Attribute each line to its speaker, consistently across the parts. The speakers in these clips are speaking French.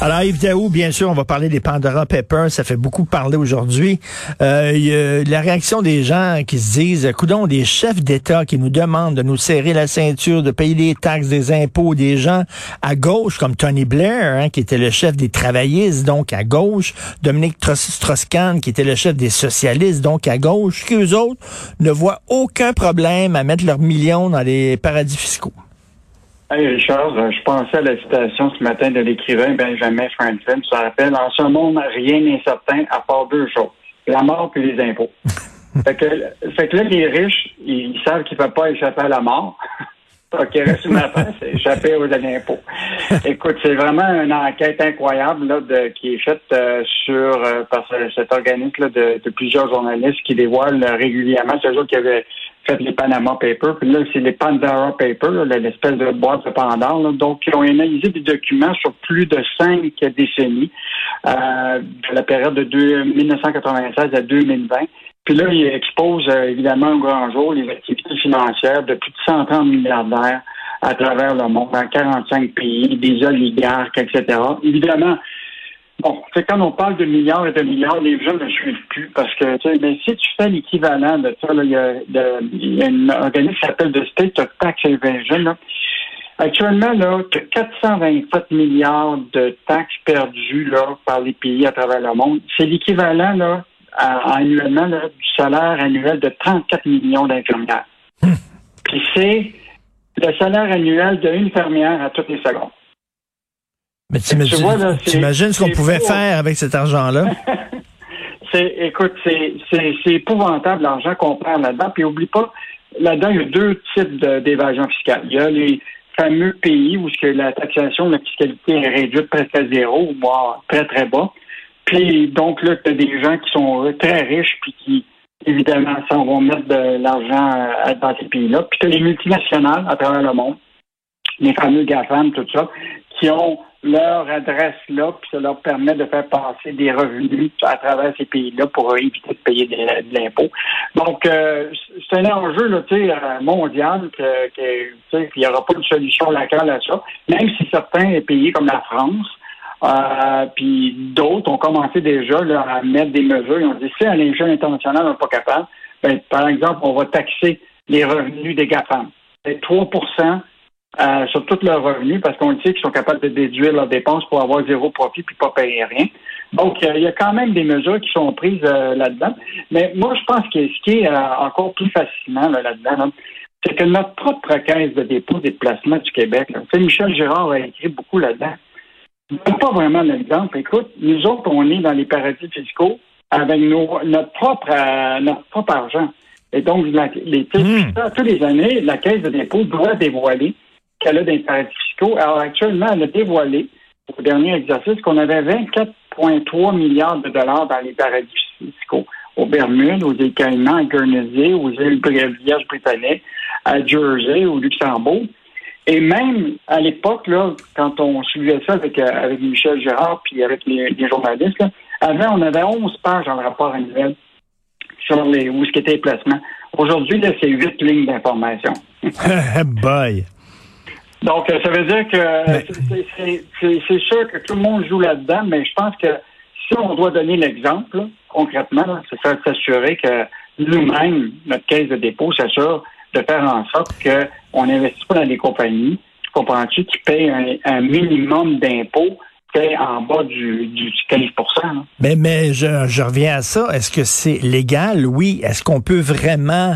Speaker 1: Alors, Yves Daou, bien sûr, on va parler des Pandora Papers. Ça fait beaucoup parler aujourd'hui. Euh, la réaction des gens qui se disent, coudons, des chefs d'État qui nous demandent de nous serrer la ceinture, de payer des taxes, des impôts, des gens à gauche, comme Tony Blair, hein, qui était le chef des travaillistes, donc à gauche, Dominique Strauss-Kahn, qui était le chef des socialistes, donc à gauche, qu'eux autres ne voient aucun problème à mettre leurs millions dans les paradis fiscaux.
Speaker 2: Hey Richard, euh, je pensais à la citation ce matin de l'écrivain Benjamin Franklin. Ça rappelle, en ce monde, rien n'est certain à part deux choses. La mort et les impôts. fait, que, fait que là, les riches, ils savent qu'ils ne peuvent pas échapper à la mort. Donc, il reste une affaire, c'est échapper aux impôts. Écoute, c'est vraiment une enquête incroyable là, de, qui est faite euh, sur euh, par cet organisme de, de, plusieurs journalistes qui dévoilent régulièrement. C'est eux qui avaient les Panama Papers. Puis là, c'est les Pandora Papers, l'espèce de boîte de Pandore. Donc, ils ont analysé des documents sur plus de cinq décennies, euh, de la période de 1996 à 2020. Puis là, ils exposent euh, évidemment au grand jour les activités financières de plus de 130 milliardaires à travers le monde, dans 45 pays, des oligarques, etc. Évidemment, Bon, c'est quand on parle de milliards et de milliards, les gens ne suivent plus parce que, tu sais, mais si tu fais l'équivalent de ça, il y a, y a un organisme qui s'appelle The State of Tax Evasion. Là. Actuellement, là, tu as 427 milliards de taxes perdues là, par les pays à travers le monde. C'est l'équivalent là, annuellement là, du salaire annuel de 34 millions d'infirmières. Hmm. Puis c'est le salaire annuel d'une infirmière à toutes les secondes.
Speaker 1: Mais tu imagines ce qu'on pouvait faire avec cet argent-là?
Speaker 2: c'est, écoute, c'est, épouvantable l'argent qu'on perd là-dedans. Puis oublie pas, là-dedans, il y a deux types d'évasion fiscale. Il y a les fameux pays où que la taxation, la fiscalité est réduite presque à zéro, voire très, très bas. Puis donc là, tu as des gens qui sont très riches puis qui, évidemment, s'en vont mettre de l'argent euh, dans ces pays-là. Puis tu as les multinationales à travers le monde, les fameux GAFAM, tout ça, qui ont leur adresse là, puis ça leur permet de faire passer des revenus à travers ces pays-là pour éviter de payer de, l'impôt. Donc, euh, c'est un enjeu là, euh, mondial que, il n'y aura pas de solution locale à ça, même si certains pays comme la France euh, puis d'autres ont commencé déjà à mettre des mesures. Ils ont dit si à l'échelle internationale on n'est pas capable, ben, par exemple, on va taxer les revenus des GAFAM. C'est 3 euh, sur tous leurs revenus parce qu'on sait qu'ils sont capables de déduire leurs dépenses pour avoir zéro profit puis pas payer rien. Donc, il y a quand même des mesures qui sont prises euh, là-dedans. Mais moi, je pense que ce qui est euh, encore plus fascinant là-dedans, c'est que notre propre caisse de dépôt des placements du Québec, Michel Girard a écrit beaucoup là-dedans. Pas vraiment l'exemple. Écoute, nous autres, on est dans les paradis fiscaux avec notre propre notre propre argent. Et donc, les, hmm. tous les années, la caisse de dépôt doit dévoiler qu'elle a d'intérêts fiscaux. Alors actuellement, elle a dévoilé au dernier exercice qu'on avait 24,3 milliards de dollars dans les paradis fiscaux aux Bermudes, aux îles Caïmans, à Guernsey, aux îles Vierges britanniques, à Jersey, au Luxembourg. Et même à l'époque, là, quand on suivait ça avec, euh, avec Michel Gérard puis avec les, journalistes, avant, on avait 11 pages dans le rapport annuel sur les, où ce qu'étaient les placements. Aujourd'hui, là, c'est 8 lignes d'information.
Speaker 1: Bye!
Speaker 2: Donc, euh, ça veut dire que c'est sûr que tout le monde joue là-dedans, mais je pense que si on doit donner l'exemple, concrètement, c'est s'assurer que nous-mêmes, notre caisse de dépôt s'assure de faire en sorte qu'on n'investisse pas dans des compagnies, comprends-tu, qui payent un, un minimum d'impôts en bas du, du 15
Speaker 1: Mais, mais je, je, reviens à ça. Est-ce que c'est légal? Oui. Est-ce qu'on peut vraiment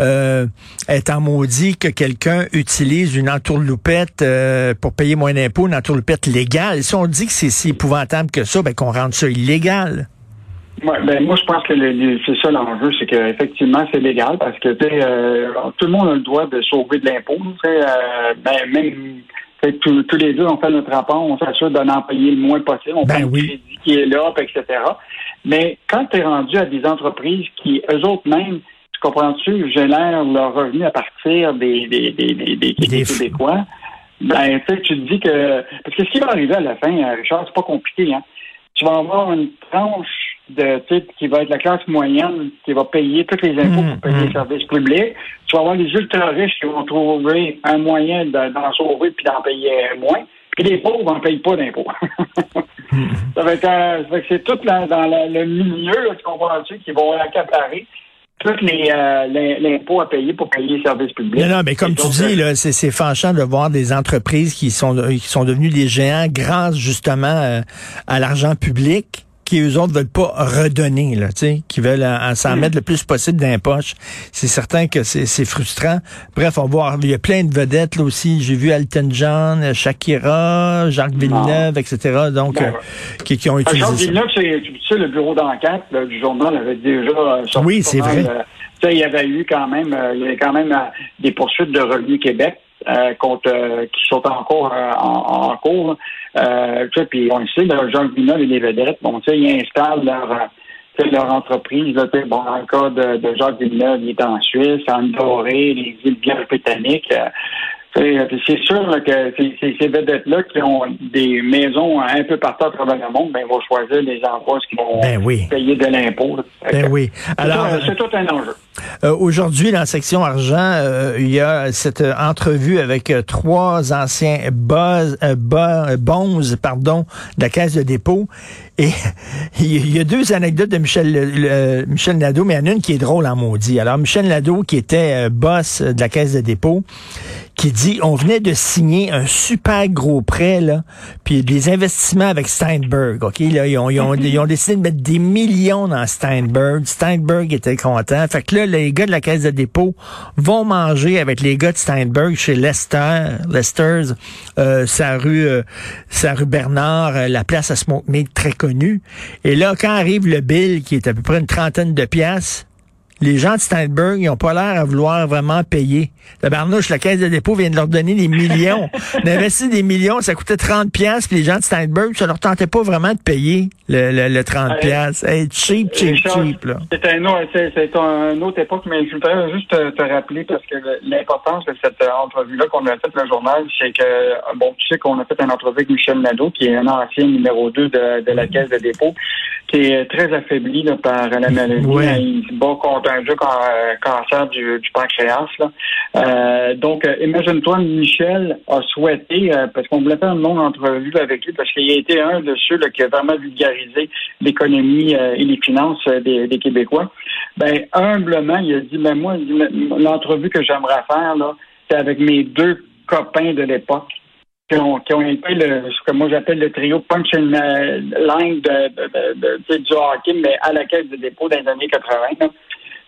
Speaker 1: euh, être en maudit que quelqu'un utilise une entourloupette euh, pour payer moins d'impôts, une entourloupette légale? Si on dit que c'est si épouvantable que ça, ben qu'on rende ça illégal.
Speaker 2: Ouais, ben moi je pense que c'est ça l'enjeu, c'est qu'effectivement c'est légal parce que euh, tout le monde a le droit de sauver de l'impôt. Euh, ben, même tous, les deux, on fait notre rapport, on s'assure d'en en payer le moins possible, on ben prend le crédit qui est là, etc. Mais quand tu es rendu à des entreprises qui, eux autres mêmes, tu comprends-tu, génèrent leurs revenus à partir des, des, des, des, des, Québécois, ben, tu te dis que. Parce que ce qui va arriver à la fin, Richard, c'est pas compliqué, hein. Tu vas avoir une tranche de, qui va être la classe moyenne, qui va payer tous les impôts pour payer les services publics. Tu vas avoir les ultra-riches qui vont trouver un moyen d'en sauver puis d'en payer moins. Puis les pauvres n'en payent pas d'impôts. ça va être, c'est tout dans le milieu, tu comprends-tu, qui vont accaparer tous les euh, l'impôt à payer pour payer les services publics.
Speaker 1: Non, non, mais comme tu dis, là, c'est, c'est fâchant de voir des entreprises qui sont qui sont devenues des géants grâce justement euh, à l'argent public qui eux autres veulent pas redonner, là, tu sais, qui veulent s'en mm. mettre le plus possible dans les poches. C'est certain que c'est frustrant. Bref, on va voir. Il y a plein de vedettes là aussi. J'ai vu Alton John, Shakira, Jacques Villeneuve, etc. Donc, ben, euh, qui, qui, ont utilisé. Jacques
Speaker 2: Villeneuve, c'est tu sais, le bureau d'enquête du journal avait déjà euh,
Speaker 1: sorti Oui, c'est vrai.
Speaker 2: Euh, il y avait eu quand même, il y avait quand même des poursuites de Revenu Québec euh, contre, euh, qui sont encore euh, en, en, cours. Euh, puis on le sait, le Jean Vinol et les vedettes, bon, ils installent leur leur entreprise, là, bon, dans le cas de, de Jacques Villeneuve, il est en Suisse, en Doré, les îles britanniques. C'est sûr que ces, vedettes-là qui ont des maisons un peu partout à travers le monde, ben, vont choisir des endroits qui vont ben payer de l'impôt.
Speaker 1: Ben oui.
Speaker 2: Alors, c'est tout un enjeu.
Speaker 1: Euh, aujourd'hui, dans la section argent, euh, il y a cette entrevue avec euh, trois anciens buzz, bons pardon, de la Caisse de dépôt. Et il y a deux anecdotes de Michel, Michel Nadeau, mais il y en a une qui est drôle en maudit. Alors, Michel Nadeau, qui était boss de la Caisse de dépôt, qui dit on venait de signer un super gros prêt là, puis des investissements avec Steinberg, ok? Là ils ont, ils ont, ils ont décidé de mettre des millions dans Steinberg. Steinberg était content. Fait que là les gars de la caisse de dépôt vont manger avec les gars de Steinberg chez Lester, Lester's, euh, sa rue, euh, sa rue Bernard, euh, la place à Smoke très connue. Et là quand arrive le bill qui est à peu près une trentaine de pièces les gens de Steinberg, ils n'ont pas l'air à vouloir vraiment payer. La barnouche, la caisse de dépôt vient de leur donner des millions. D'investir des millions, ça coûtait 30 pièces puis les gens de Steinberg, ça leur tentait pas vraiment de payer le, le, 30 pièces. cheap, cheap, cheap, là.
Speaker 2: C'est un, un, autre époque, mais je voudrais juste te, rappeler parce que l'importance de cette entrevue-là qu'on a faite le journal, c'est que, bon, tu sais qu'on a fait une entrevue avec Michel Nadeau, qui est un ancien numéro 2 de, de la caisse de dépôt, qui est très affaibli par la maladie. Il se bat contre un euh, cancer du, pancréas. Euh, donc, euh, imagine-toi, Michel a souhaité, parce qu'on voulait faire une longue entrevue avec lui, parce qu'il a été un de ceux qui a vraiment vulgarisé l'économie et les finances des, Québécois. Ben, humblement, il a dit, ben moi, l'entrevue que j'aimerais faire, là, c'est avec mes deux copains de l'époque qui ont, qui ont été le, ce que moi j'appelle le trio punch and line de, du hockey, mais à la caisse de dépôt dans les années 80.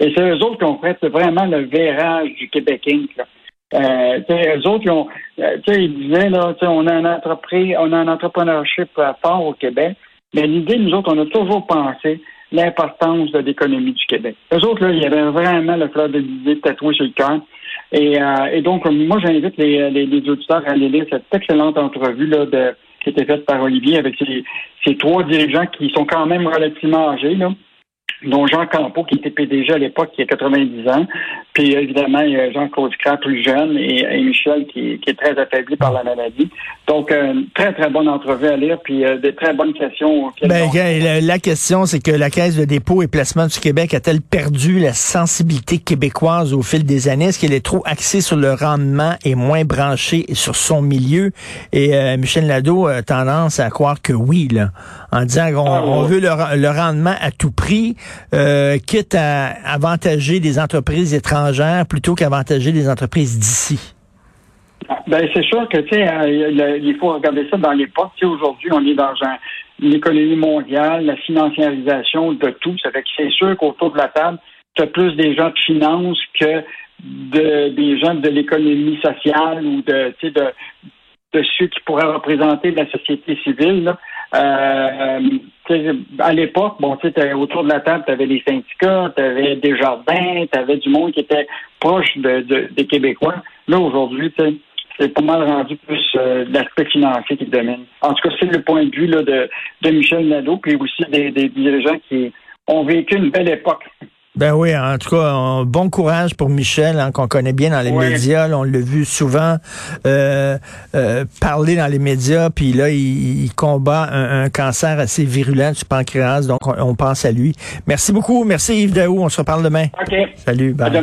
Speaker 2: Et c'est eux autres qui ont fait vraiment le verrage du Québec Inc. Là. Euh, eux autres, ils, ont, euh, ils disaient, là, on a un entreprise, on a un entrepreneurship fort au Québec, mais l'idée, nous autres, on a toujours pensé l'importance de l'économie du Québec. Eux autres, là, il y avait vraiment le fleur de l'idée tatoué sur le cœur. Et, euh, et donc, moi, j'invite les, les, les, auditeurs à aller lire cette excellente entrevue là, de, qui été faite par Olivier avec ces trois dirigeants qui sont quand même relativement âgés. Là dont Jean Campeau, qui était PDG à l'époque, qui a 90 ans. Puis évidemment, il y a Jean-Claude plus jeune, et, Michel, qui, est très affaibli par la maladie. Donc, euh, très, très bonne entrevue à lire, puis euh, des très bonnes questions.
Speaker 1: Ben, la, question, c'est que la Caisse de dépôt et placement du Québec a-t-elle perdu la sensibilité québécoise au fil des années? Est-ce qu'elle est trop axée sur le rendement et moins branchée sur son milieu? Et euh, Michel Lado a tendance à croire que oui, là, en disant qu'on ah, veut le, le rendement à tout prix. Euh, quitte à avantager des entreprises étrangères plutôt qu'avantager des entreprises d'ici?
Speaker 2: Ben, c'est sûr que, tu sais, euh, il faut regarder ça dans l'époque. Tu aujourd'hui, on est dans l'économie mondiale, la financiarisation de tout. Ça fait que c'est sûr qu'autour de la table, tu as plus des gens de finance que de, des gens de l'économie sociale ou de, ceux qui pourraient représenter la société civile. Euh, à l'époque, bon, tu autour de la table, tu avais les syndicats, tu avais des jardins, tu avais du monde qui était proche de, des Québécois. Là, aujourd'hui, c'est pas mal rendu plus euh, l'aspect financier qui domine. En tout cas, c'est le point de vue de, de Michel Nadeau, puis aussi des dirigeants qui ont vécu une belle époque.
Speaker 1: Ben oui, en tout cas, bon courage pour Michel, hein, qu'on connaît bien dans les médias. on l'a vu souvent euh, euh, parler dans les médias, puis là, il, combat un, cancer assez virulent du pancréas, donc on, pense à lui. Merci beaucoup. Merci Yves Daou. On se reparle demain.
Speaker 2: OK.
Speaker 1: Salut. Bye.